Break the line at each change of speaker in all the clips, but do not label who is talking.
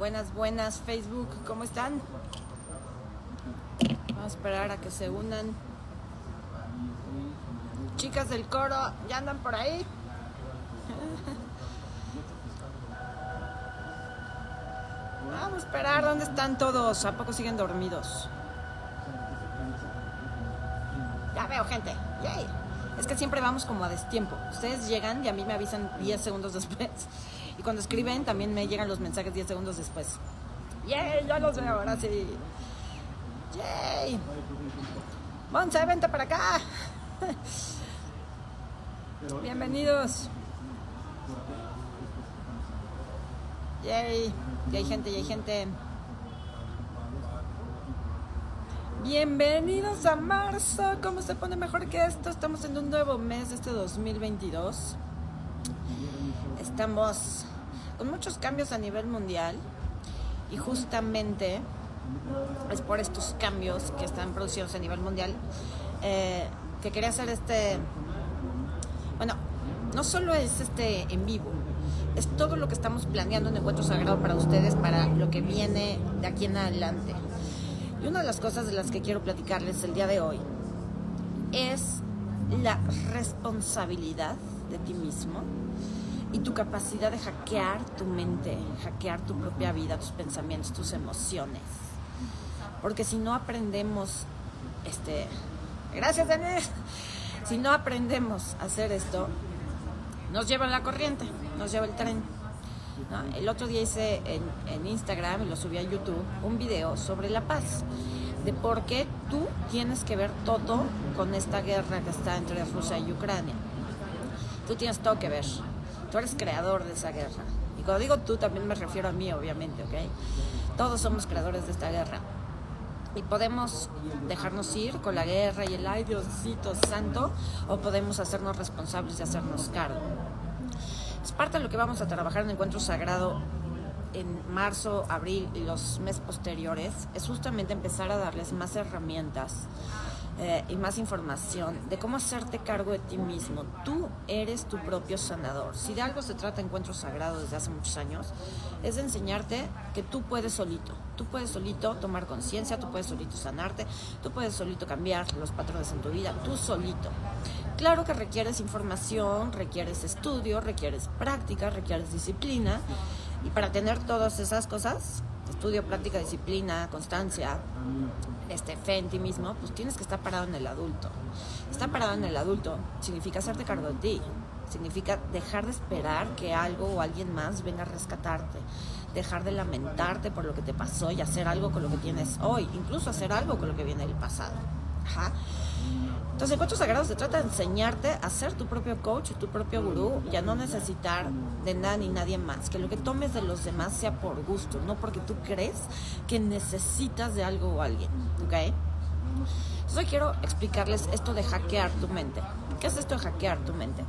Buenas, buenas, Facebook, ¿cómo están? Vamos a esperar a que se unan. Chicas del coro, ¿ya andan por ahí? Vamos a esperar, ¿dónde están todos? ¿A poco siguen dormidos? Ya veo gente. Es que siempre vamos como a destiempo. Ustedes llegan y a mí me avisan 10 segundos después. Y cuando escriben también me llegan los mensajes 10 segundos después. ¡Yay! Ya los veo, ahora sí. ¡Yay! Monse, vente para acá. Bienvenidos. Yay. Ya hay gente, ya hay gente. Bienvenidos a marzo. ¿Cómo se pone mejor que esto? Estamos en un nuevo mes de este 2022. Estamos con muchos cambios a nivel mundial y justamente es por estos cambios que están producidos a nivel mundial eh, que quería hacer este bueno no solo es este en vivo es todo lo que estamos planeando en Encuentro Sagrado para ustedes para lo que viene de aquí en adelante. Y una de las cosas de las que quiero platicarles el día de hoy es la responsabilidad de ti mismo y tu capacidad de hackear tu mente, hackear tu propia vida, tus pensamientos, tus emociones. Porque si no aprendemos, este, gracias Daniel, si no aprendemos a hacer esto, nos lleva la corriente, nos lleva el tren. El otro día hice en, en Instagram y lo subí a YouTube un video sobre la paz, de por qué tú tienes que ver todo con esta guerra que está entre Rusia y Ucrania. Tú tienes todo que ver Tú eres creador de esa guerra. Y cuando digo tú, también me refiero a mí, obviamente, ¿ok? Todos somos creadores de esta guerra. Y podemos dejarnos ir con la guerra y el ay Diosito santo, o podemos hacernos responsables y hacernos cargo. Es parte de lo que vamos a trabajar en Encuentro Sagrado en marzo, abril y los meses posteriores, es justamente empezar a darles más herramientas eh, y más información de cómo hacerte cargo de ti mismo. Tú eres tu propio sanador. Si de algo se trata Encuentro Sagrado desde hace muchos años, es de enseñarte que tú puedes solito. Tú puedes solito tomar conciencia, tú puedes solito sanarte, tú puedes solito cambiar los patrones en tu vida, tú solito. Claro que requieres información, requieres estudio, requieres práctica, requieres disciplina. Y para tener todas esas cosas, estudio, práctica, disciplina, constancia, este, fe en ti mismo, pues tienes que estar parado en el adulto. Estar parado en el adulto significa hacerte cargo de ti, significa dejar de esperar que algo o alguien más venga a rescatarte, dejar de lamentarte por lo que te pasó y hacer algo con lo que tienes hoy, incluso hacer algo con lo que viene del pasado. Ajá. Entonces, Encuentros Sagrados se trata de enseñarte a ser tu propio coach, tu propio gurú y a no necesitar de nada ni nadie más. Que lo que tomes de los demás sea por gusto, no porque tú crees que necesitas de algo o alguien. ¿Ok? Entonces, hoy quiero explicarles esto de hackear tu mente. ¿Qué es esto de hackear tu mente?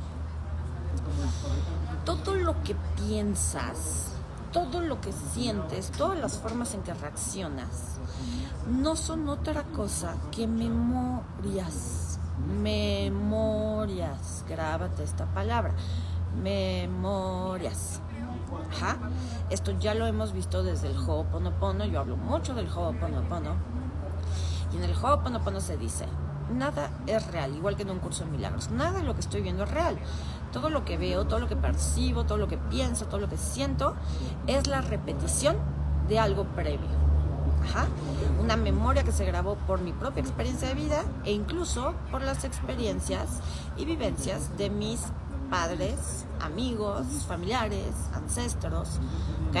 Todo lo que piensas, todo lo que sientes, todas las formas en que reaccionas, no son otra cosa que memorias memorias. Grábate esta palabra. Memorias. Ajá. Esto ya lo hemos visto desde el Ho'oponopono. Yo hablo mucho del Ho'oponopono. Y en el Ho'oponopono se dice, nada es real, igual que en un curso de milagros. Nada de lo que estoy viendo es real. Todo lo que veo, todo lo que percibo, todo lo que pienso, todo lo que siento, es la repetición de algo previo. Una memoria que se grabó por mi propia experiencia de vida e incluso por las experiencias y vivencias de mis padres, amigos, familiares, ancestros. ¿Ok?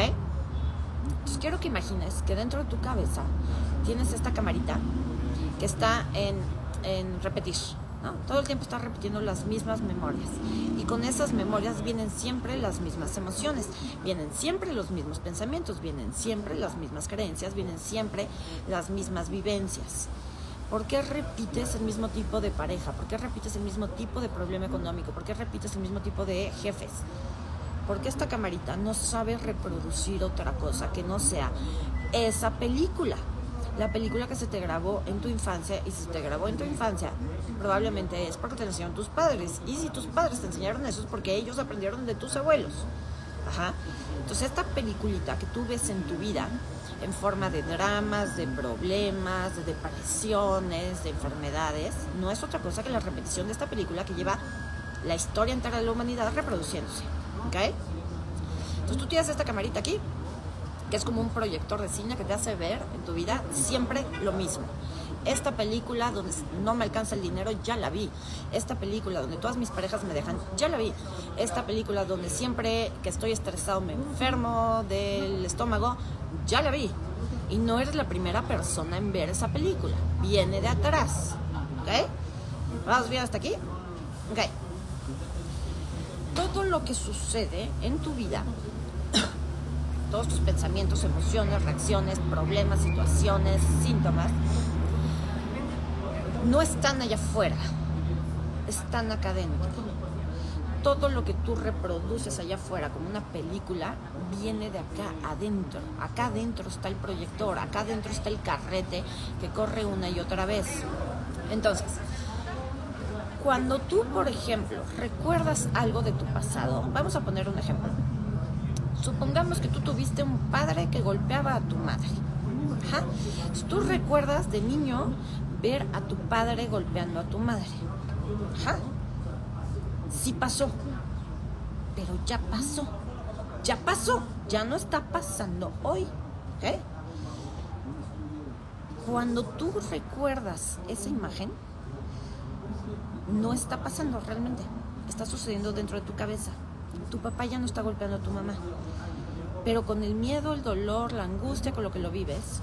Entonces quiero que imagines que dentro de tu cabeza tienes esta camarita que está en, en repetir. Todo el tiempo estás repitiendo las mismas memorias. Y con esas memorias vienen siempre las mismas emociones, vienen siempre los mismos pensamientos, vienen siempre las mismas creencias, vienen siempre las mismas vivencias. ¿Por qué repites el mismo tipo de pareja? ¿Por qué repites el mismo tipo de problema económico? ¿Por qué repites el mismo tipo de jefes? Porque esta camarita no sabe reproducir otra cosa que no sea esa película la película que se te grabó en tu infancia y si se te grabó en tu infancia probablemente es porque te enseñaron tus padres y si tus padres te enseñaron eso es porque ellos aprendieron de tus abuelos Ajá. Entonces esta peliculita que tú ves en tu vida, en forma de dramas, de problemas, de depresiones, de enfermedades, no es otra cosa que la repetición de esta película que lleva la historia entera de la humanidad reproduciéndose. ¿Ok? Entonces tú tienes esta camarita aquí, que es como un proyector de cine que te hace ver en tu vida siempre lo mismo. Esta película donde no me alcanza el dinero, ya la vi. Esta película donde todas mis parejas me dejan, ya la vi. Esta película donde siempre que estoy estresado me enfermo del estómago, ya la vi. Y no eres la primera persona en ver esa película. Viene de atrás. ¿Ok? ¿Vamos bien hasta aquí? Ok. Todo lo que sucede en tu vida todos tus pensamientos, emociones, reacciones, problemas, situaciones, síntomas, no están allá afuera, están acá adentro. Todo lo que tú reproduces allá afuera como una película viene de acá adentro. Acá adentro está el proyector, acá adentro está el carrete que corre una y otra vez. Entonces, cuando tú, por ejemplo, recuerdas algo de tu pasado, vamos a poner un ejemplo Supongamos que tú tuviste un padre que golpeaba a tu madre. Tú recuerdas de niño ver a tu padre golpeando a tu madre. Sí pasó. Pero ya pasó. Ya pasó. Ya no está pasando hoy. Cuando tú recuerdas esa imagen, no está pasando realmente. Está sucediendo dentro de tu cabeza. Tu papá ya no está golpeando a tu mamá. Pero con el miedo, el dolor, la angustia con lo que lo vives,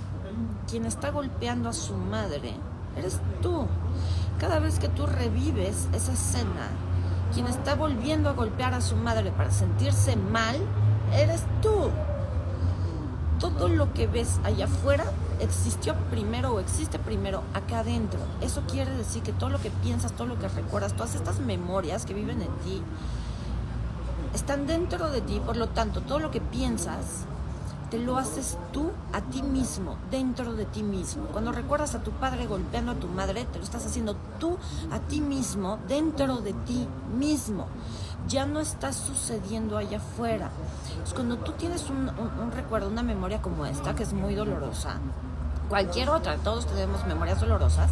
quien está golpeando a su madre eres tú. Cada vez que tú revives esa escena, quien está volviendo a golpear a su madre para sentirse mal, eres tú. Todo lo que ves allá afuera existió primero o existe primero acá adentro. Eso quiere decir que todo lo que piensas, todo lo que recuerdas, todas estas memorias que viven en ti, están dentro de ti, por lo tanto, todo lo que piensas, te lo haces tú a ti mismo, dentro de ti mismo. Cuando recuerdas a tu padre golpeando a tu madre, te lo estás haciendo tú a ti mismo, dentro de ti mismo. Ya no está sucediendo allá afuera. Es cuando tú tienes un, recuerdo, una memoria como esta, que es muy dolorosa, cualquier otra, todos tenemos memorias dolorosas,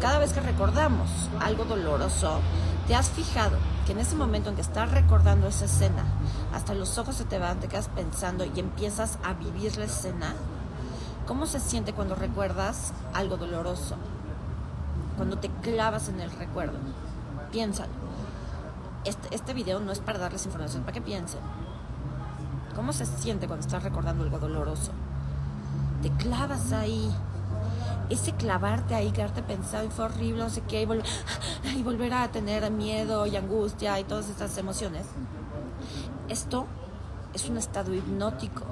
cada vez que recordamos algo doloroso, te has fijado en ese momento en que estás recordando esa escena, hasta los ojos se te van, te quedas pensando y empiezas a vivir la escena, ¿cómo se siente cuando recuerdas algo doloroso? Cuando te clavas en el recuerdo. Piénsalo. Este, este video no es para darles información, para que piensen. ¿Cómo se siente cuando estás recordando algo doloroso? Te clavas ahí ese clavarte ahí, quedarte pensado y fue horrible, no sé qué, y, volver a tener miedo y angustia y todas estas emociones. Esto es un estado hipnótico.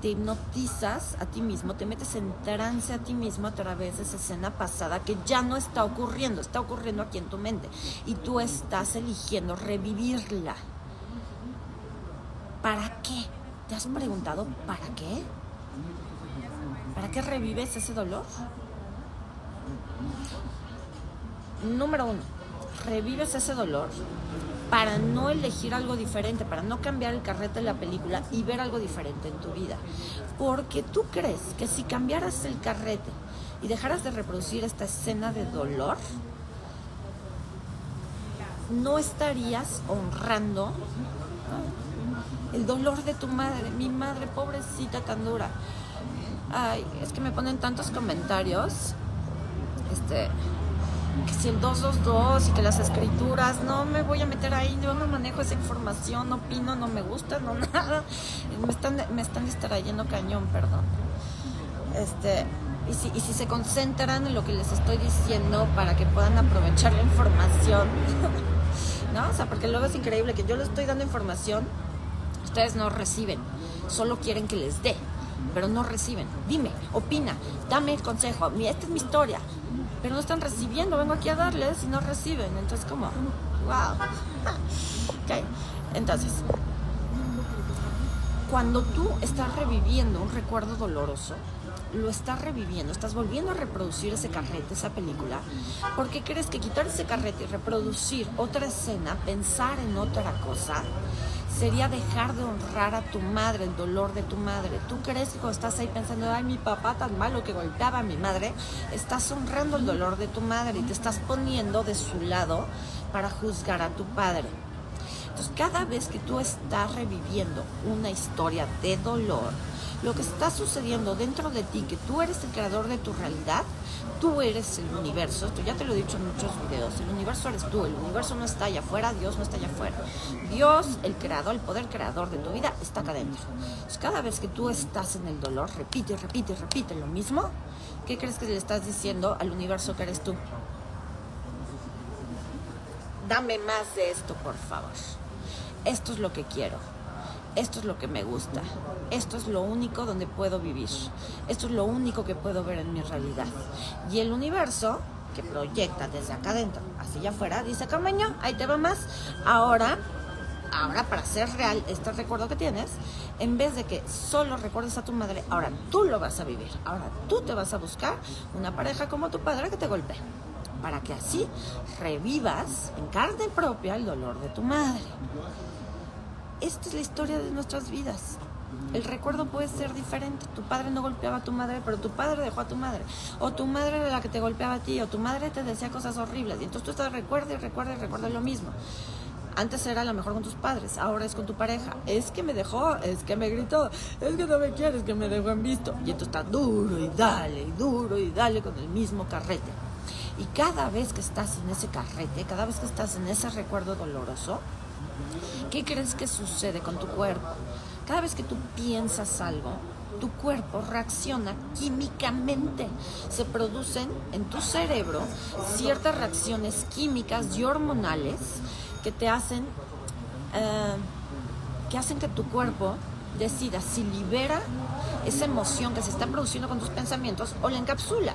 Te hipnotizas a ti mismo, te metes en trance a ti mismo a través de esa escena pasada que ya no está ocurriendo, está ocurriendo aquí en tu mente. Y tú estás eligiendo revivirla. ¿Para qué? ¿Te has preguntado para qué? ¿Para qué revives ese dolor? Número uno, revives ese dolor para no elegir algo diferente, para no cambiar el carrete de la película y ver algo diferente en tu vida. Porque tú crees que si cambiaras el carrete y dejaras de reproducir esta escena de dolor, no estarías honrando el dolor de tu madre, mi madre pobrecita tan dura. Ay, es que me ponen tantos comentarios. Este, que si el 222 y que las escrituras, no me voy a meter ahí, yo no manejo esa información, no opino, no me gusta, no nada. Me están, me están distrayendo cañón, perdón. Este, y si, y si se concentran en lo que les estoy diciendo para que puedan aprovechar la información, ¿no? O sea, porque luego es increíble que yo les estoy dando información, ustedes no reciben, solo quieren que les dé pero no reciben. Dime, opina, dame el consejo. Esta es mi historia, pero no están recibiendo. Vengo aquí a darles y no reciben. Entonces, como, wow. ok, entonces, cuando tú estás reviviendo un recuerdo doloroso, lo estás reviviendo, estás volviendo a reproducir ese carrete, esa película, porque crees que quitar ese carrete y reproducir otra escena, pensar en otra cosa, sería dejar de honrar a tu madre, el dolor de tu madre. Tú crees que cuando estás ahí pensando, ay, mi papá tan malo que golpeaba a mi madre, estás honrando el dolor de tu madre y te estás poniendo de su lado para juzgar a tu padre. Entonces, cada vez que tú estás reviviendo una historia de dolor, lo que está sucediendo dentro de ti, que tú eres el creador de tu realidad, tú eres el universo, esto ya te lo he dicho en muchos videos, el universo eres tú, el universo no está allá afuera, Dios no está allá afuera. Dios, el creador, el poder creador de tu vida, está acá adentro. Entonces, cada vez que tú estás en el dolor, repite, repite, repite lo mismo, ¿qué crees que le estás diciendo al universo que eres tú? Dame más de esto, por favor. Esto es lo que quiero esto es lo que me gusta, esto es lo único donde puedo vivir, esto es lo único que puedo ver en mi realidad. Y el universo, que proyecta desde acá adentro hacia afuera, dice, Camaño, ahí te va más, ahora, ahora para ser real este recuerdo que tienes, en vez de que solo recuerdes a tu madre, ahora tú lo vas a vivir, ahora tú te vas a buscar una pareja como tu padre que te golpee para que así revivas en carne propia el dolor de tu madre esta es la historia de nuestras vidas. El recuerdo puede ser diferente. Tu padre no golpeaba a tu madre, pero tu padre dejó a tu madre. O tu madre era la que te golpeaba a ti, o tu madre te decía cosas horribles. Y entonces tú estás recuerda y recuerda y recuerda lo mismo. Antes era lo mejor con tus padres, ahora es con tu pareja. Es que me dejó, es que me gritó, es que no me quieres, que me dejó en visto. Y entonces está duro y dale, y duro y dale con el mismo carrete. Y cada vez que estás en ese carrete, cada vez que estás en ese recuerdo doloroso, ¿Qué crees que sucede con tu cuerpo? Cada vez que tú piensas algo, tu cuerpo reacciona químicamente. Se producen en tu cerebro ciertas reacciones químicas y hormonales que te hacen, eh, que hacen que tu cuerpo decida si libera esa emoción que se está produciendo con tus pensamientos o la encapsula.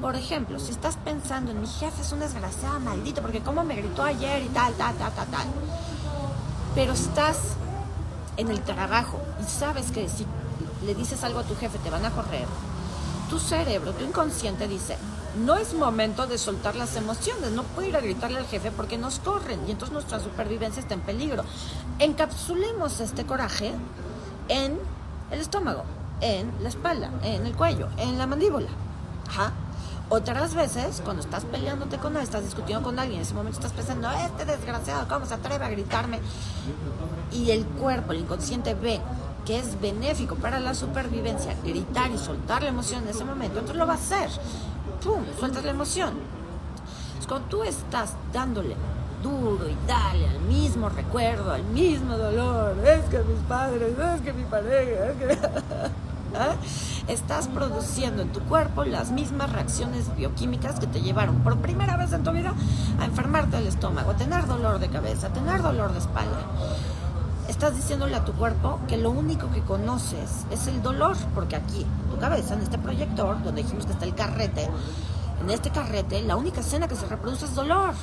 Por ejemplo, si estás pensando en mi jefe es un desgraciado maldito porque cómo me gritó ayer y tal, tal, tal, tal, tal pero estás en el trabajo y sabes que si le dices algo a tu jefe te van a correr, tu cerebro, tu inconsciente dice, no es momento de soltar las emociones, no puedo ir a gritarle al jefe porque nos corren y entonces nuestra supervivencia está en peligro. Encapsulemos este coraje en el estómago, en la espalda, en el cuello, en la mandíbula. Ajá. Otras veces, cuando estás peleándote con alguien, estás discutiendo con alguien, en ese momento estás pensando, este desgraciado, ¿cómo se atreve a gritarme? Y el cuerpo, el inconsciente ve que es benéfico para la supervivencia gritar y soltar la emoción en ese momento, entonces lo va a hacer. ¡Pum! Sueltas la emoción. Es cuando tú estás dándole duro y dale al mismo recuerdo, al mismo dolor, es que mis padres, es que mi pareja, es que... ¿Ah? Estás produciendo en tu cuerpo las mismas reacciones bioquímicas que te llevaron por primera vez en tu vida a enfermarte el estómago, a tener dolor de cabeza, a tener dolor de espalda. Estás diciéndole a tu cuerpo que lo único que conoces es el dolor, porque aquí, en tu cabeza, en este proyector, donde dijimos que está el carrete, en este carrete, la única escena que se reproduce es dolor.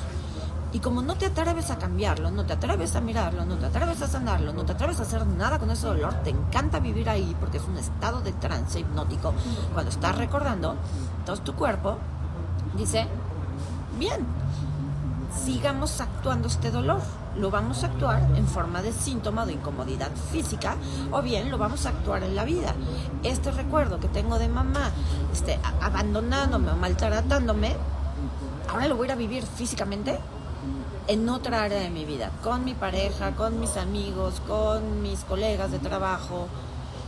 Y como no te atreves a cambiarlo, no te atreves a mirarlo, no te atreves a sanarlo, no te atreves a hacer nada con ese dolor, te encanta vivir ahí porque es un estado de trance hipnótico. Cuando estás recordando, entonces tu cuerpo dice, bien, sigamos actuando este dolor. Lo vamos a actuar en forma de síntoma de incomodidad física o bien lo vamos a actuar en la vida. Este recuerdo que tengo de mamá este, abandonándome o maltratándome, ahora lo voy a ir a vivir físicamente en otra área de mi vida, con mi pareja, con mis amigos, con mis colegas de trabajo,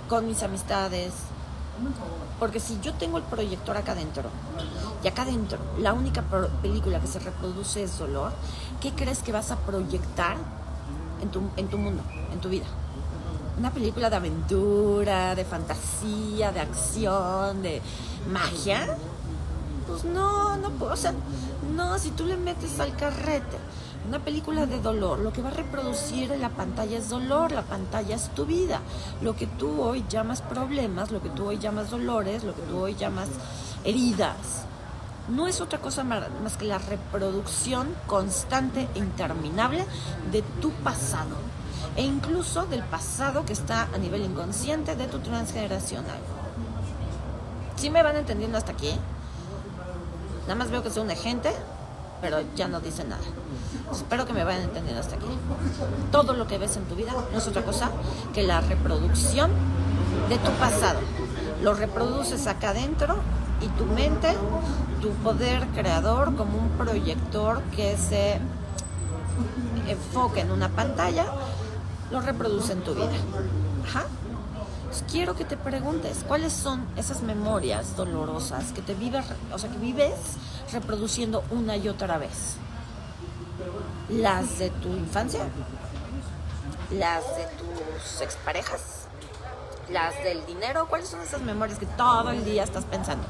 con mis amistades. Porque si yo tengo el proyector acá adentro, y acá adentro la única película que se reproduce es dolor, ¿qué crees que vas a proyectar en tu, en tu mundo, en tu vida? Una película de aventura, de fantasía, de acción, de magia. Pues no, no puedo. O sea, no, si tú le metes al carrete una película de dolor, lo que va a reproducir en la pantalla es dolor, la pantalla es tu vida. Lo que tú hoy llamas problemas, lo que tú hoy llamas dolores, lo que tú hoy llamas heridas, no es otra cosa más que la reproducción constante e interminable de tu pasado e incluso del pasado que está a nivel inconsciente de tu transgeneracional. ¿Sí me van entendiendo hasta aquí? Nada más veo que soy un agente pero ya no dice nada. Espero que me vayan entendiendo hasta aquí. Todo lo que ves en tu vida no es otra cosa que la reproducción de tu pasado. Lo reproduces acá adentro y tu mente, tu poder creador como un proyector que se enfoca en una pantalla, lo reproduce en tu vida. Ajá. quiero que te preguntes cuáles son esas memorias dolorosas que te vives, o sea, que vives reproduciendo una y otra vez. Las de tu infancia, las de tus exparejas, las del dinero, ¿cuáles son esas memorias que todo el día estás pensando?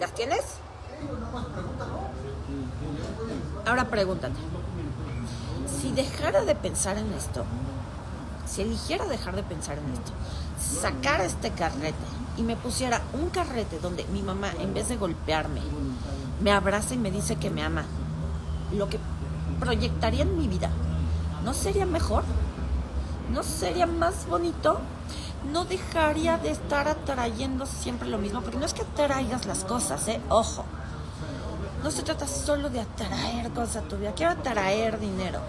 ¿Las tienes? Ahora pregúntate, si dejara de pensar en esto, si eligiera dejar de pensar en esto, sacara este carrete y me pusiera un carrete donde mi mamá, en vez de golpearme, me abraza y me dice que me ama, lo que proyectaría en mi vida, ¿no sería mejor? ¿No sería más bonito? No dejaría de estar atrayendo siempre lo mismo, porque no es que atraigas las cosas, ¿eh? Ojo no se trata solo de atraer cosas a tu vida, quiero atraer dinero.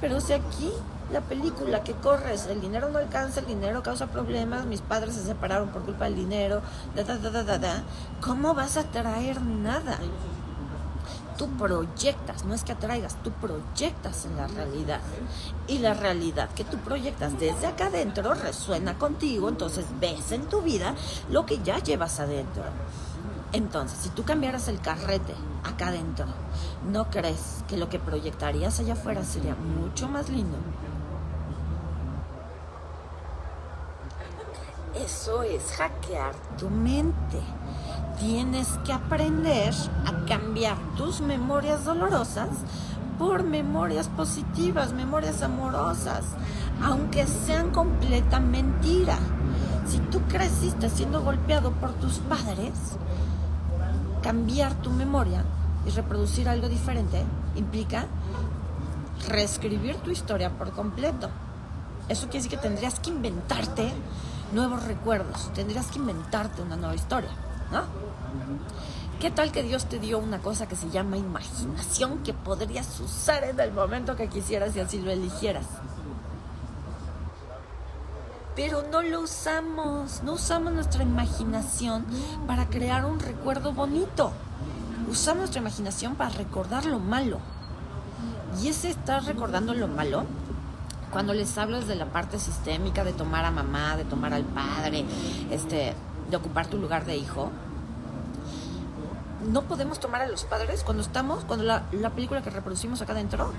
Pero si aquí la película que corres, el dinero no alcanza, el dinero causa problemas, mis padres se separaron por culpa del dinero, da, da, da, da, da, ¿cómo vas a atraer nada? Tú proyectas, no es que atraigas, tú proyectas en la realidad. Y la realidad que tú proyectas desde acá adentro resuena contigo, entonces ves en tu vida lo que ya llevas adentro. Entonces, si tú cambiaras el carrete acá adentro, ¿no crees que lo que proyectarías allá afuera sería mucho más lindo? Eso es hackear tu mente. Tienes que aprender a cambiar tus memorias dolorosas por memorias positivas, memorias amorosas, aunque sean completa mentira. Si tú creciste siendo golpeado por tus padres, cambiar tu memoria y reproducir algo diferente implica reescribir tu historia por completo. Eso quiere decir que tendrías que inventarte nuevos recuerdos, tendrías que inventarte una nueva historia, ¿no? ¿Qué tal que Dios te dio una cosa que se llama imaginación que podrías usar en el momento que quisieras y así lo eligieras? pero no lo usamos, no usamos nuestra imaginación para crear un recuerdo bonito. Usamos nuestra imaginación para recordar lo malo. Y ese estar recordando lo malo, cuando les hablas de la parte sistémica, de tomar a mamá, de tomar al padre, este, de ocupar tu lugar de hijo, no podemos tomar a los padres cuando estamos, cuando la, la película que reproducimos acá adentro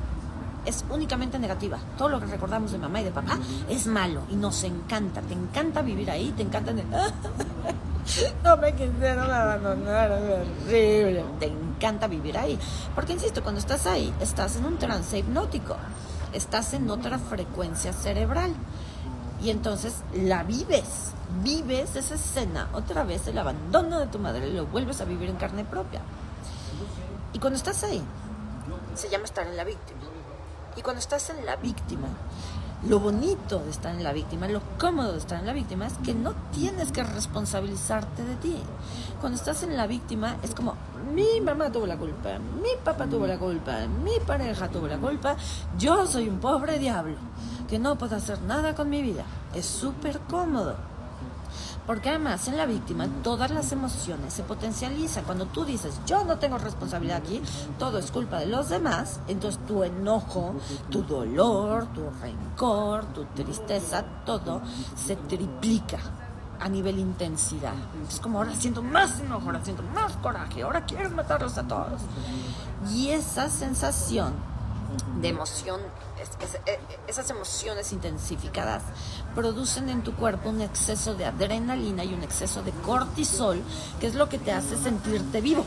es únicamente negativa. Todo lo que recordamos de mamá y de papá es malo y nos encanta. Te encanta vivir ahí, te encanta... no me quisieron abandonar, es. Te encanta vivir ahí. Porque, insisto, cuando estás ahí, estás en un trance hipnótico. Estás en otra frecuencia cerebral. Y entonces la vives. Vives esa escena, otra vez el abandono de tu madre, lo vuelves a vivir en carne propia. Y cuando estás ahí, se llama estar en la víctima. Y cuando estás en la víctima, lo bonito de estar en la víctima, lo cómodo de estar en la víctima es que no tienes que responsabilizarte de ti. Cuando estás en la víctima es como mi mamá tuvo la culpa, mi papá tuvo la culpa, mi pareja tuvo la culpa, yo soy un pobre diablo que no puedo hacer nada con mi vida. Es súper cómodo. Porque además en la víctima todas las emociones se potencializan. Cuando tú dices, yo no tengo responsabilidad aquí, todo es culpa de los demás, entonces tu enojo, tu dolor, tu rencor, tu tristeza, todo se triplica a nivel intensidad. Es como ahora siento más enojo, ahora siento más coraje, ahora quiero matarlos a todos. Y esa sensación de emoción, e, esas emociones intensificadas producen en tu cuerpo un exceso de adrenalina y un exceso de cortisol, que es lo que te hace sentirte vivo.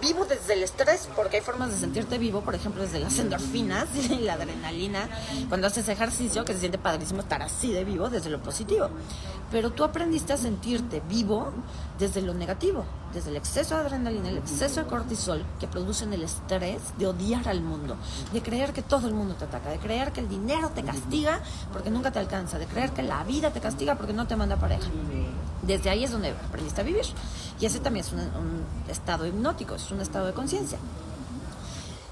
Vivo desde el estrés, porque hay formas de sentirte vivo, por ejemplo, desde las endorfinas y la adrenalina, cuando haces ejercicio, que se siente padrísimo estar así de vivo desde lo positivo. Pero tú aprendiste a sentirte vivo desde lo negativo, desde el exceso de adrenalina, el exceso de cortisol que producen el estrés de odiar al mundo, de creer que todo el mundo te ataca, de creer que el dinero te castiga porque nunca te alcanza, de creer que la vida te castiga porque no te manda pareja. Desde ahí es donde aprendiste a vivir. Y ese también es un, un estado hipnótico, es un estado de conciencia.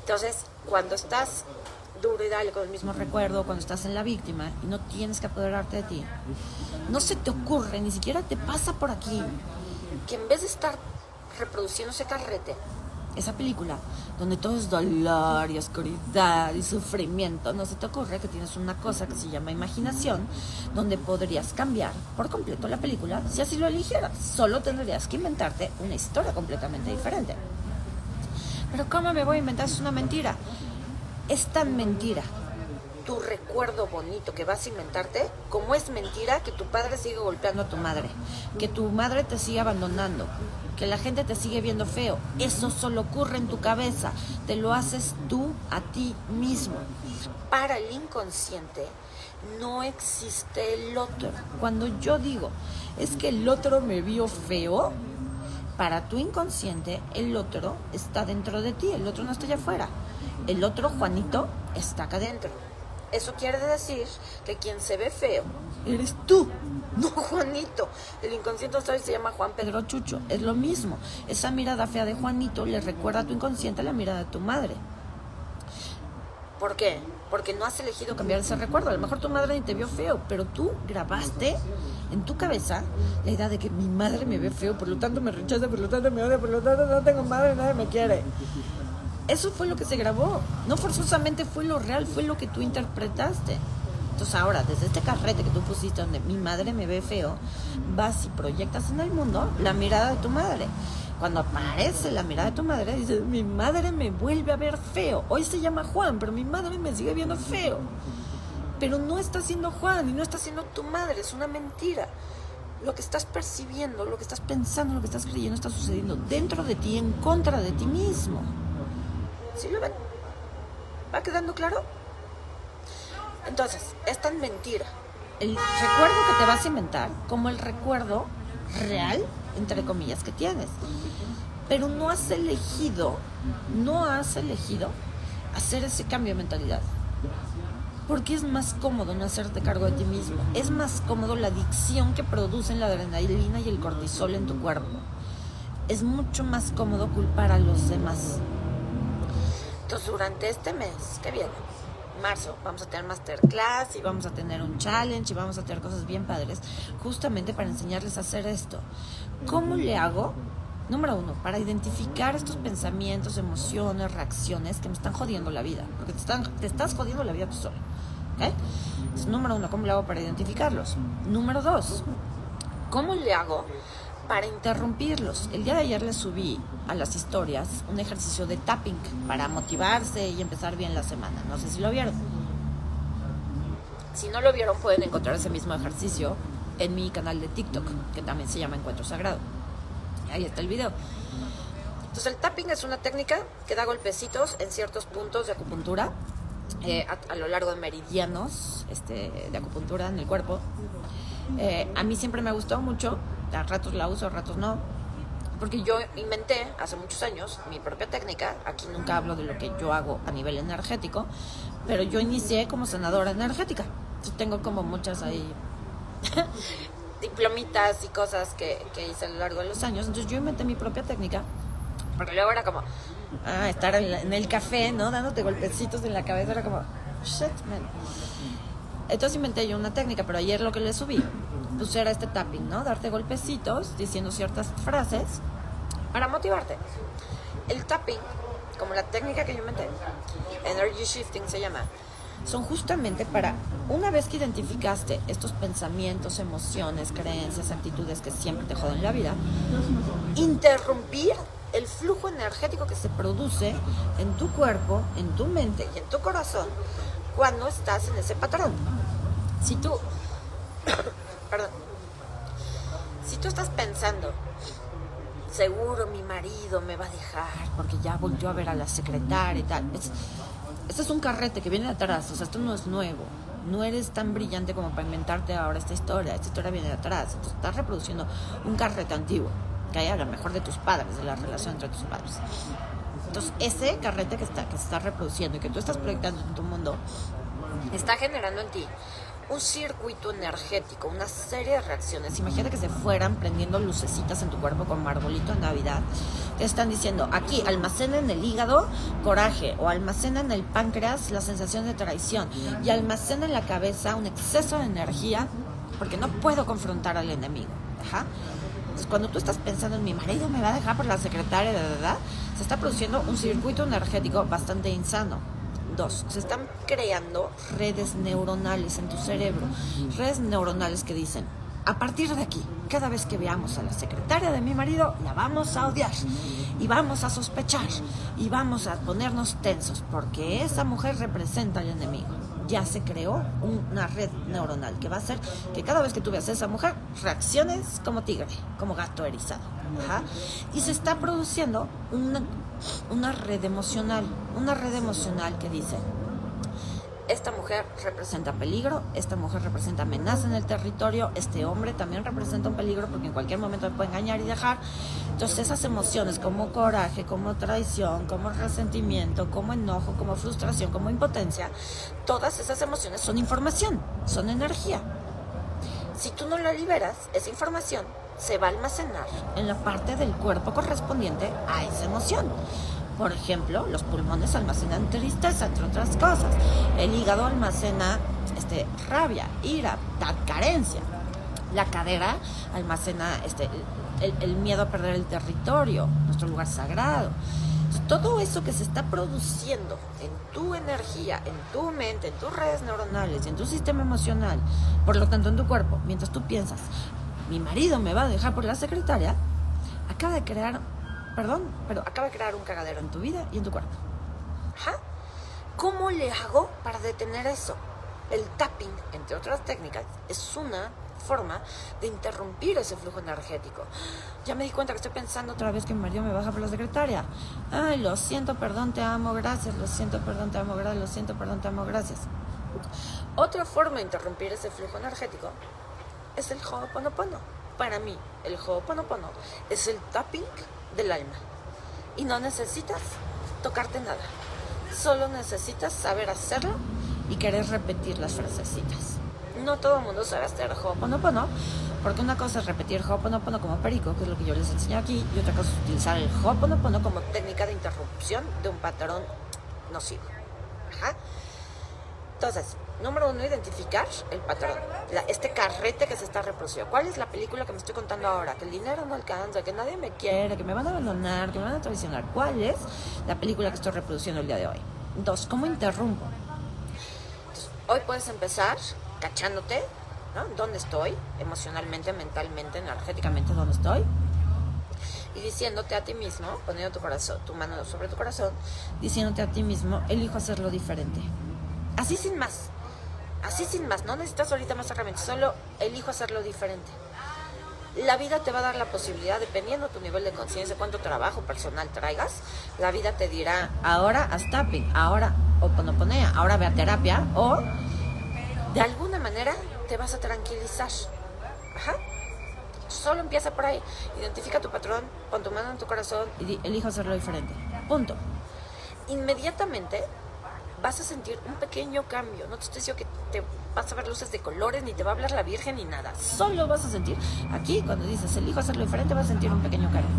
Entonces, cuando estás duro y dale con el mismo recuerdo, cuando estás en la víctima y no tienes que apoderarte de ti, no se te ocurre, ni siquiera te pasa por aquí, que en vez de estar reproduciendo ese carrete, esa película, donde todo es dolor y oscuridad y sufrimiento, no se te ocurre que tienes una cosa que se llama imaginación, donde podrías cambiar por completo la película si así lo eligieras. Solo tendrías que inventarte una historia completamente diferente. Pero ¿cómo me voy a inventar? Es una mentira. Es tan mentira tu recuerdo bonito que vas a inventarte, como es mentira que tu padre sigue golpeando a tu madre, que tu madre te sigue abandonando, que la gente te sigue viendo feo. Eso solo ocurre en tu cabeza, te lo haces tú a ti mismo. Para el inconsciente no existe el otro. Cuando yo digo, es que el otro me vio feo, para tu inconsciente el otro está dentro de ti, el otro no está allá afuera. El otro, Juanito, está acá adentro. Eso quiere decir que quien se ve feo eres tú, no Juanito. El inconsciente se llama Juan Pedro Chucho. Es lo mismo. Esa mirada fea de Juanito le recuerda a tu inconsciente la mirada de tu madre. ¿Por qué? Porque no has elegido cambiar ese recuerdo. A lo mejor tu madre ni te vio feo, pero tú grabaste en tu cabeza la idea de que mi madre me ve feo, por lo tanto me rechaza, por lo tanto me odia, por lo tanto no tengo madre, nadie me quiere. Eso fue lo que se grabó. No forzosamente fue lo real, fue lo que tú interpretaste. Entonces ahora, desde este carrete que tú pusiste donde mi madre me ve feo, vas y proyectas en el mundo la mirada de tu madre. Cuando aparece la mirada de tu madre, dices, mi madre me vuelve a ver feo. Hoy se llama Juan, pero mi madre me sigue viendo feo. Pero no está siendo Juan y no está siendo tu madre, es una mentira. Lo que estás percibiendo, lo que estás pensando, lo que estás creyendo está sucediendo dentro de ti, en contra de ti mismo. ¿Sí lo ven? ¿Va quedando claro? Entonces, es tan mentira el recuerdo que te vas a inventar como el recuerdo real, entre comillas, que tienes. Pero no has elegido, no has elegido hacer ese cambio de mentalidad. Porque es más cómodo no hacerte cargo de ti mismo. Es más cómodo la adicción que producen la adrenalina y el cortisol en tu cuerpo. Es mucho más cómodo culpar a los demás durante este mes que viene, marzo, vamos a tener masterclass y vamos a tener un challenge y vamos a tener cosas bien padres, justamente para enseñarles a hacer esto. ¿Cómo le hago? Número uno, para identificar estos pensamientos, emociones, reacciones que me están jodiendo la vida, porque te, están, te estás jodiendo la vida tú solo. ¿ok? número uno, ¿cómo le hago para identificarlos? Número dos, ¿cómo le hago para interrumpirlos. El día de ayer les subí a las historias un ejercicio de tapping para motivarse y empezar bien la semana. No sé si lo vieron. Si no lo vieron, pueden encontrar ese mismo ejercicio en mi canal de TikTok, que también se llama Encuentro Sagrado. Ahí está el video. Entonces el tapping es una técnica que da golpecitos en ciertos puntos de acupuntura eh, a, lo largo de meridianos este, de acupuntura en el cuerpo. Eh, a mí siempre me gustado mucho a ratos la uso, a ratos no. Porque yo inventé hace muchos años mi propia técnica. Aquí nunca hablo de lo que yo hago a nivel energético, pero yo inicié como sanadora energética. Yo tengo como muchas ahí diplomitas y cosas que, que, hice a lo largo de los años. Entonces yo inventé mi propia técnica. Porque luego era como ah, estar en, el café, ¿no? Dándote golpecitos en la cabeza. Era como, shit, man. Entonces inventé yo una técnica, pero ayer lo que le subí pues era este tapping, ¿no? Darte golpecitos diciendo ciertas frases para motivarte. El tapping, como la técnica que yo inventé, energy shifting se llama, son justamente para, una vez que identificaste estos pensamientos, emociones, creencias, actitudes que siempre te joden la vida, interrumpir el flujo energético que se produce en tu cuerpo, en tu mente y en tu corazón cuando estás en ese patrón. Si tú perdón, si tú estás pensando, seguro mi marido me va a dejar porque ya volvió a ver a la secretaria y tal, es, este es un carrete que viene de atrás, o sea, esto no es nuevo. No eres tan brillante como para inventarte ahora esta historia. Esta historia viene de atrás. Entonces estás reproduciendo un carrete antiguo que hay a lo mejor de tus padres, de la relación entre tus padres. Entonces, ese carrete que está, que se está reproduciendo y que tú estás proyectando en tu mundo, está generando en ti un circuito energético, una serie de reacciones. Imagínate que se fueran prendiendo lucecitas en tu cuerpo con arbolito en Navidad. Te están diciendo, aquí almacena en el hígado coraje o almacena en el páncreas la sensación de traición y almacena en la cabeza un exceso de energía porque no puedo confrontar al enemigo. Entonces, cuando tú estás pensando en mi marido me va a dejar por la secretaria, de verdad, se está produciendo un circuito energético bastante insano. Dos, se están creando redes neuronales en tu cerebro, redes neuronales que dicen, a partir de aquí, cada vez que veamos a la secretaria de mi marido, la vamos a odiar y vamos a sospechar y vamos a ponernos tensos porque esa mujer representa al enemigo. Ya se creó una red neuronal que va a hacer que cada vez que tú veas a esa mujer reacciones como tigre, como gato erizado. Y se está produciendo una red emocional, una red emocional que dice, esta mujer representa peligro, esta mujer representa amenaza en el territorio, este hombre también representa un peligro porque en cualquier momento me puede engañar y dejar. Entonces esas emociones como coraje, como traición, como resentimiento, como enojo, como frustración, como impotencia, todas esas emociones son información, son energía. Si tú no la liberas, esa información se va a almacenar en la parte del cuerpo correspondiente a esa emoción. Por ejemplo, los pulmones almacenan tristeza, entre otras cosas. El hígado almacena este, rabia, ira, carencia. La cadera almacena este, el, el miedo a perder el territorio, nuestro lugar sagrado. Todo eso que se está produciendo en tu energía, en tu mente, en tus redes neuronales, en tu sistema emocional, por lo tanto en tu cuerpo, mientras tú piensas, mi marido me va a dejar por la secretaria, acaba de crear, perdón, pero acaba de crear un cagadero en tu vida y en tu cuerpo. ¿Cómo le hago para detener eso? El tapping, entre otras técnicas, es una forma de interrumpir ese flujo energético. Ya me di cuenta que estoy pensando otra vez que mi marido me baja por la secretaria. Ay, lo siento, perdón, te amo, gracias. Lo siento, perdón, te amo, gracias. Lo siento, perdón, te amo, gracias. Otra forma de interrumpir ese flujo energético es el Ho'oponopono. Para mí, el Ho'oponopono es el tapping del alma. Y no necesitas tocarte nada. Solo necesitas saber hacerlo y querer repetir las frasecitas. No todo el mundo sabe hacer Ho'oponopono, porque una cosa es repetir Ho'oponopono como perico, que es lo que yo les enseño aquí, y otra cosa es utilizar el Ho'oponopono como técnica de interrupción de un patrón nocivo. Ajá. Entonces, número uno, identificar el patrón, este carrete que se está reproduciendo. ¿Cuál es la película que me estoy contando ahora? Que el dinero no alcanza, que nadie me quiere, que me van a abandonar, que me van a traicionar. ¿Cuál es la película que estoy reproduciendo el día de hoy? Dos, ¿cómo interrumpo? hoy puedes empezar cachándote, ¿no? ¿Dónde estoy? Emocionalmente, mentalmente, energéticamente, ¿dónde estoy? y diciéndote a ti mismo, poniendo tu corazón, tu mano sobre tu corazón, diciéndote a ti mismo, elijo hacerlo diferente. Así sin más. Así sin más. No necesitas ahorita más herramientas. Solo elijo hacerlo diferente. La vida te va a dar la posibilidad, dependiendo de tu nivel de conciencia, cuánto trabajo personal traigas, la vida te dirá, ahora haz tapping, ahora oponoponea, ahora ve a terapia, o de alguna manera te vas a tranquilizar. Ajá. Solo empieza por ahí. Identifica tu patrón, pon tu mano en tu corazón y elijo hacerlo diferente. Punto. Inmediatamente vas a sentir un pequeño cambio. No te estoy diciendo que te vas a ver luces de colores, ni te va a hablar la Virgen, ni nada. Solo vas a sentir, aquí cuando dices, elijo hacerlo diferente, vas a sentir un pequeño cambio.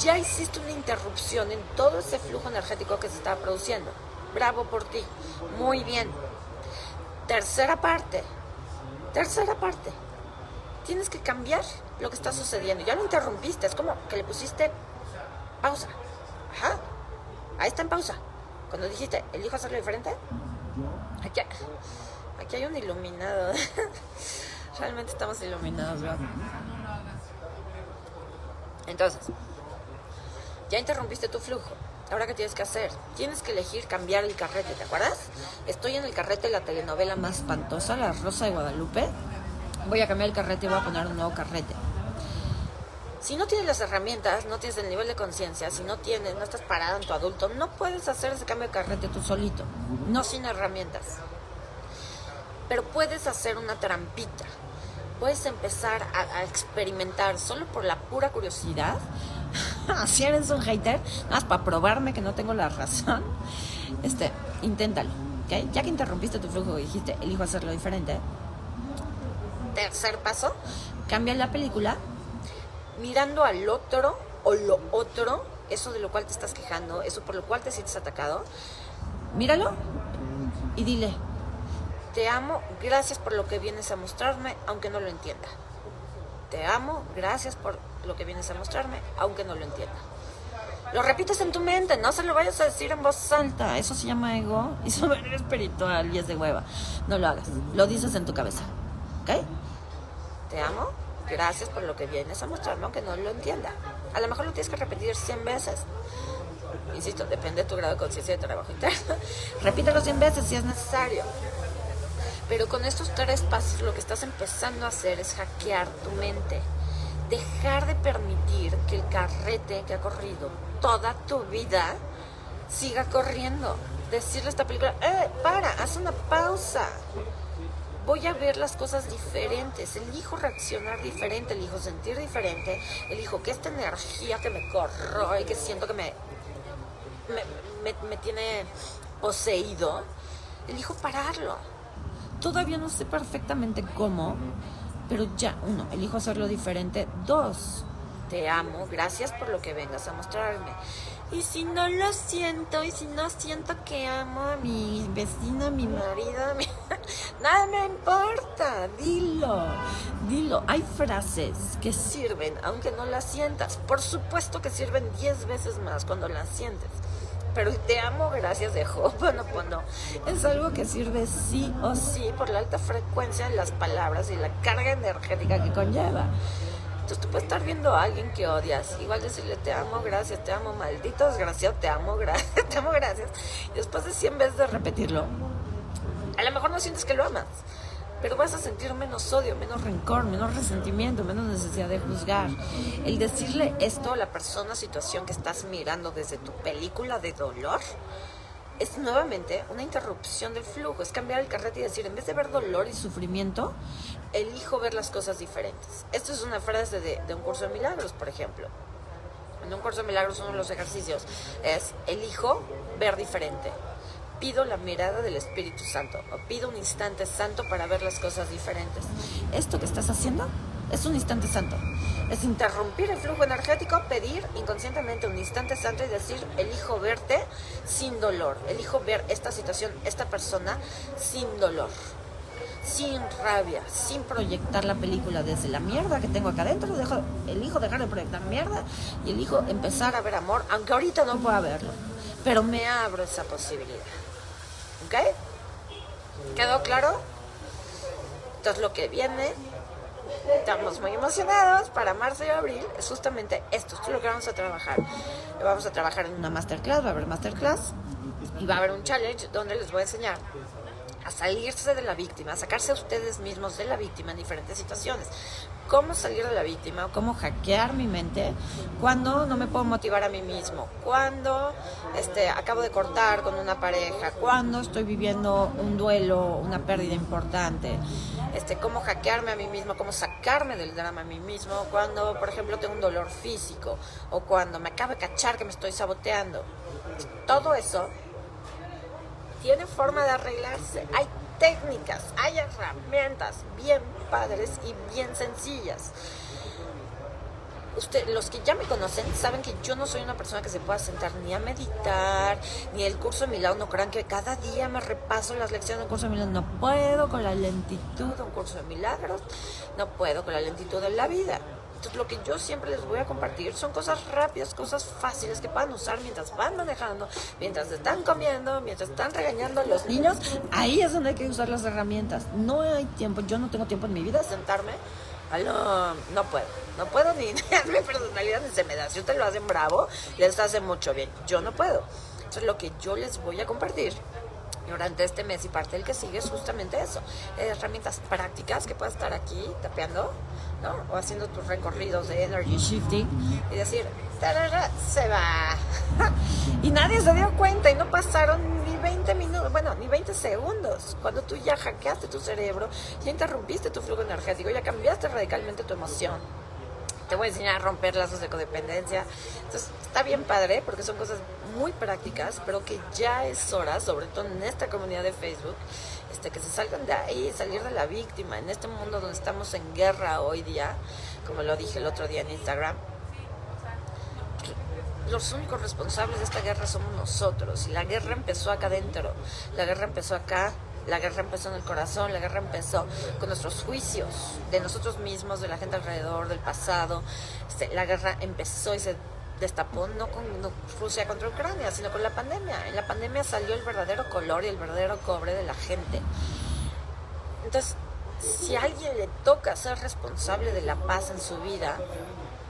Ya hiciste una interrupción en todo ese flujo energético que se estaba produciendo. Bravo por ti. Muy bien. Tercera parte. Tercera parte. Tienes que cambiar lo que está sucediendo. Ya lo interrumpiste. Es como que le pusiste pausa. Ajá. Ahí está en pausa. Cuando dijiste, elijo hacerlo diferente, aquí, aquí hay un iluminado. Realmente estamos iluminados, ¿verdad? Entonces, ya interrumpiste tu flujo. Ahora, ¿qué tienes que hacer? Tienes que elegir cambiar el carrete, ¿te acuerdas? Estoy en el carrete de la telenovela más espantosa, La Rosa de Guadalupe. Voy a cambiar el carrete y voy a poner un nuevo carrete. Si no tienes las herramientas, no tienes el nivel de conciencia, si no tienes, no estás parado en tu adulto, no puedes hacer ese cambio de carrete tú solito, no sin herramientas. Pero puedes hacer una trampita, puedes empezar a, experimentar solo por la pura curiosidad. si eres un hater, nada más para probarme que no tengo la razón. este, inténtalo. Ya que interrumpiste tu flujo y dijiste, elijo hacerlo diferente. Tercer paso, cambia la película mirando al otro o lo otro, eso de lo cual te estás quejando, eso por lo cual te sientes atacado. Míralo y dile, te amo, gracias por lo que vienes a mostrarme, aunque no lo entienda. Te amo, gracias por lo que vienes a mostrarme, aunque no lo entienda. Lo repites en tu mente, no se lo vayas a decir en voz alta. Eso se llama ego y soberanía espiritual y es de hueva. No lo hagas, lo dices en tu cabeza. ¿Ok? Te amo, gracias por lo que vienes a mostrarme, aunque no lo entienda. A lo mejor lo tienes que repetir 100 veces. Insisto, depende de tu grado de conciencia de trabajo interno. Repítelo 100 veces si es necesario. Pero con estos tres pasos lo que estás empezando a hacer es hackear tu mente. Dejar de permitir que el carrete que ha corrido toda tu vida siga corriendo. Decirle a esta película, ¡eh, para! Haz una pausa. Voy a ver las cosas diferentes. Elijo reaccionar diferente, elijo sentir diferente. Elijo que esta energía que me corro y que siento que me, me, me tiene poseído, elijo pararlo Todavía no sé perfectamente cómo, pero ya, uno, elijo hacerlo diferente. Dos, te amo, gracias por lo que vengas a mostrarme. Y si no lo siento, y si no siento que amo a mi vecino, a mi marido, nada me importa, dilo, dilo. Hay frases que sirven, aunque no las sientas. Por supuesto que sirven diez veces más cuando las sientes pero te amo gracias de Ho'oponopono es algo que sirve sí o sí por la alta frecuencia de las palabras y la carga energética que conlleva. Entonces tú puedes estar viendo a alguien que odias, igual decirle te amo, gracias, te amo, maldito desgraciado, te amo, gracias, te amo, gracias. Y después de 100 veces de repetirlo, a lo mejor no sientes que lo amas, pero vas a sentir menos odio, menos rencor, menos resentimiento, menos necesidad de juzgar. El decirle esto a la persona, situación que estás mirando desde tu película de dolor, es nuevamente una interrupción del flujo, es cambiar el carrete y decir, en vez de ver dolor y sufrimiento, elijo ver las cosas diferentes. Esto es una frase de, de un curso de milagros, por ejemplo. En un curso de milagros uno de los ejercicios es, elijo ver diferente pido la mirada del Espíritu Santo o pido un instante santo para ver las cosas diferentes. Esto que estás haciendo es un instante santo. Es interrumpir el flujo energético, pedir inconscientemente un instante santo y decir, elijo verte sin dolor, elijo ver esta situación, esta persona sin dolor, sin rabia, sin proyectar la película desde la mierda que tengo acá adentro, dejo, elijo dejar de proyectar mierda y elijo empezar a ver amor, aunque ahorita no pueda verlo, pero me abro esa posibilidad. ¿Ok? ¿Quedó claro? Entonces lo que viene, estamos muy emocionados para marzo y abril, es justamente esto, esto es lo que vamos a trabajar. Vamos a trabajar en una masterclass, va a haber masterclass y va a haber un challenge donde les voy a enseñar a salirse de la víctima, a sacarse a ustedes mismos de la víctima en diferentes situaciones. Cómo salir de la víctima, cómo hackear mi mente cuando no me puedo motivar a mí mismo, cuando este, acabo de cortar con una pareja, cuando estoy viviendo un duelo, una pérdida importante, este, cómo hackearme a mí mismo, cómo sacarme del drama a mí mismo, cuando, por ejemplo, tengo un dolor físico o cuando me acabo de cachar que me estoy saboteando. Todo eso tiene forma de arreglarse. Hay técnicas, hay herramientas bien padres y bien sencillas. Usted, los que ya me conocen saben que yo no soy una persona que se pueda sentar ni a meditar, ni el curso de milagros. No crean que cada día me repaso las lecciones del curso de milagros. No puedo con la lentitud de un curso de milagros, no puedo con la lentitud de la vida. Entonces, lo que yo siempre les voy a compartir son cosas rápidas, cosas fáciles que puedan usar mientras van manejando, mientras están comiendo, mientras están regañando a los niños. Ahí es donde hay que usar las herramientas. No hay tiempo, yo no tengo tiempo en mi vida de sentarme. No, no puedo, no puedo ni, ni mi personalidad ni se me da. Si ustedes lo hacen bravo, les hace mucho bien. Yo no puedo. Entonces, lo que yo les voy a compartir durante este mes y parte del que sigue es justamente eso. herramientas prácticas que puedas estar aquí tapeando o haciendo tus recorridos de energy shifting y decir, se va. y nadie se dio cuenta y no pasaron ni 20 minutos, bueno, ni 20 segundos. Cuando tú ya hackeaste tu cerebro, ya interrumpiste tu flujo energético, ya cambiaste radicalmente tu emoción. Te voy a enseñar a romper lazos de codependencia. Entonces, está bien padre porque son cosas muy prácticas, pero que ya es hora, sobre todo en esta comunidad de Facebook, este, que se salgan de ahí, salir de la víctima, en este mundo donde estamos en guerra hoy día, como lo dije el otro día en Instagram. Los únicos responsables de esta guerra somos nosotros y la guerra empezó acá adentro, la guerra empezó acá la guerra empezó en el corazón, la guerra empezó con nuestros juicios de nosotros mismos, de la gente alrededor, del pasado. Este, la guerra empezó y se destapó no con Rusia contra Ucrania, sino con la pandemia. En la pandemia salió el verdadero color y el verdadero cobre de la gente. Entonces, si a alguien le toca ser responsable de la paz en su vida,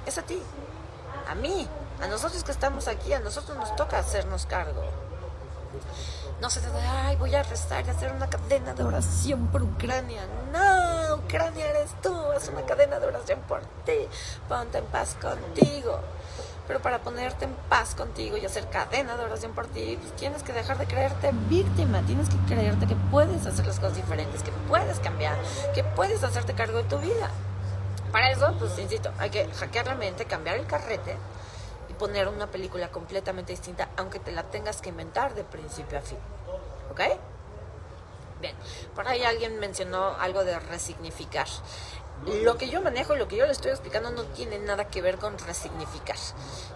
es a ti, a mí, a nosotros que estamos aquí, a nosotros nos toca hacernos cargo. No se trata de, ay, voy a rezar y hacer una cadena de oración por Ucrania. No, Ucrania eres tú, es una cadena de oración por ti. Ponte en paz contigo. Pero para ponerte en paz contigo y hacer cadena de oración por ti, pues tienes que dejar de creerte víctima, tienes que creerte que puedes hacer las cosas diferentes, que puedes cambiar, que puedes hacerte cargo de tu vida. Para eso, pues insisto, hay que hackear la mente, cambiar el carrete poner una película completamente distinta, aunque te la tengas que inventar de principio a fin. ¿Ok? Bien, por ahí alguien mencionó algo de resignificar. Lo que yo manejo y lo que yo le estoy explicando no tiene nada que ver con resignificar.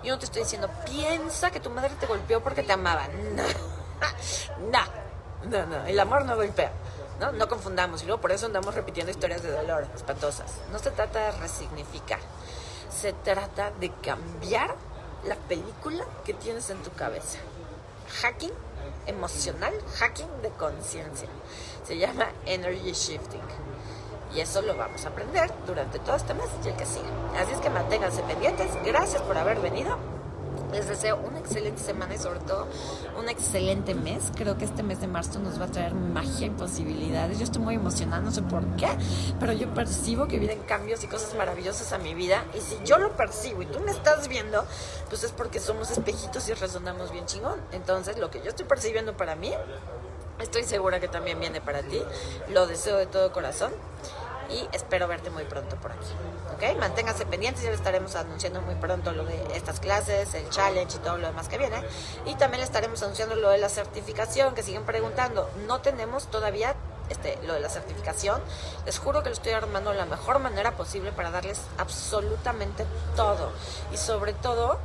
Yo no te estoy diciendo, piensa que tu madre te golpeó porque te amaba. No, no, no, no. El amor no golpea. ¿no? No confundamos. Y luego por eso andamos repitiendo historias de dolor espantosas. No se trata de resignificar. Se trata de cambiar la película que tienes en tu cabeza. Hacking emocional, hacking de conciencia. Se llama Energy Shifting. Y eso lo vamos a aprender durante todo este mes y el que sigue. Así es que manténganse pendientes. Gracias por haber venido. Les deseo una excelente semana y sobre todo un excelente mes. Creo que este mes de marzo nos va a traer magia y posibilidades. Yo estoy muy emocionada, no sé por qué, pero yo percibo que vienen cambios y cosas maravillosas a mi vida. Y si yo lo percibo y tú me estás viendo, pues es porque somos espejitos y resonamos bien chingón. Entonces, lo que yo estoy percibiendo para mí, estoy segura que también viene para ti. Lo deseo de todo corazón y espero verte muy pronto por aquí. ¿Ok? Manténganse pendientes, ya estaremos anunciando muy pronto lo de estas clases, el challenge y todo lo demás que viene. Y también estaremos anunciando lo de la certificación, que siguen preguntando. No tenemos todavía este, lo de la certificación. Les juro que lo estoy armando de la mejor manera posible para darles absolutamente todo. Y sobre todo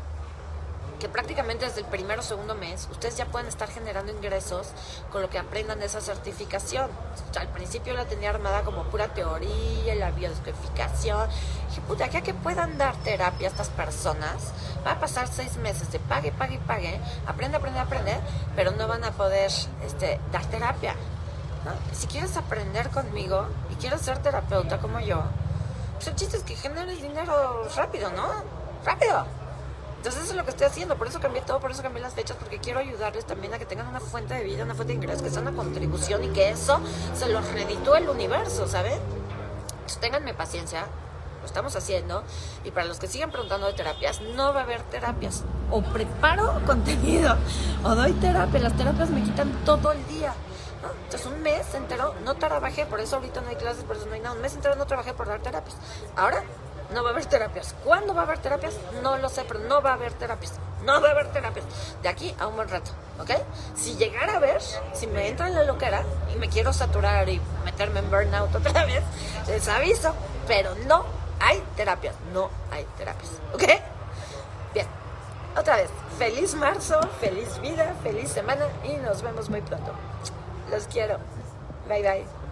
que prácticamente desde el primero o segundo mes ustedes ya pueden estar generando ingresos con lo que aprendan de esa certificación. al principio la tenía armada como pura teoría, la biodescodificación. Dije, puta, ya que puedan dar terapia a estas personas, va a pasar seis meses de pague, pague, pague, aprende, aprende, aprende, pero no van a poder este, dar terapia. Si quieres aprender conmigo y quieres ser terapeuta como yo, pues el chiste es que generes dinero rápido, ¿no? Rápido. Entonces eso es lo que estoy haciendo, por eso cambié todo, por eso cambié las fechas, porque quiero ayudarles también a que tengan una fuente de vida, una fuente de ingresos, que sea una contribución y que eso se los reditúe el universo, ¿saben? Entonces ténganme paciencia, lo estamos haciendo. Y para los que sigan preguntando de terapias, no va a haber terapias. O preparo contenido, o doy terapia. Las terapias me quitan todo el día. Entonces un mes entero no trabajé, por eso ahorita no hay clases, por eso no hay nada. Un mes entero no trabajé por dar terapias. Ahora no va a haber terapias. ¿Cuándo va a haber terapias? No lo sé, pero no va a haber terapias. No va a haber terapias. De aquí a un buen rato, ¿ok? Si llegara a ver, si me entra en la loquera y me quiero saturar y meterme en burnout otra vez, les aviso. Pero no hay terapias. No hay terapias, ¿ok? Bien. Otra vez, feliz marzo, feliz vida, feliz semana y nos vemos muy pronto. Los quiero. Bye bye.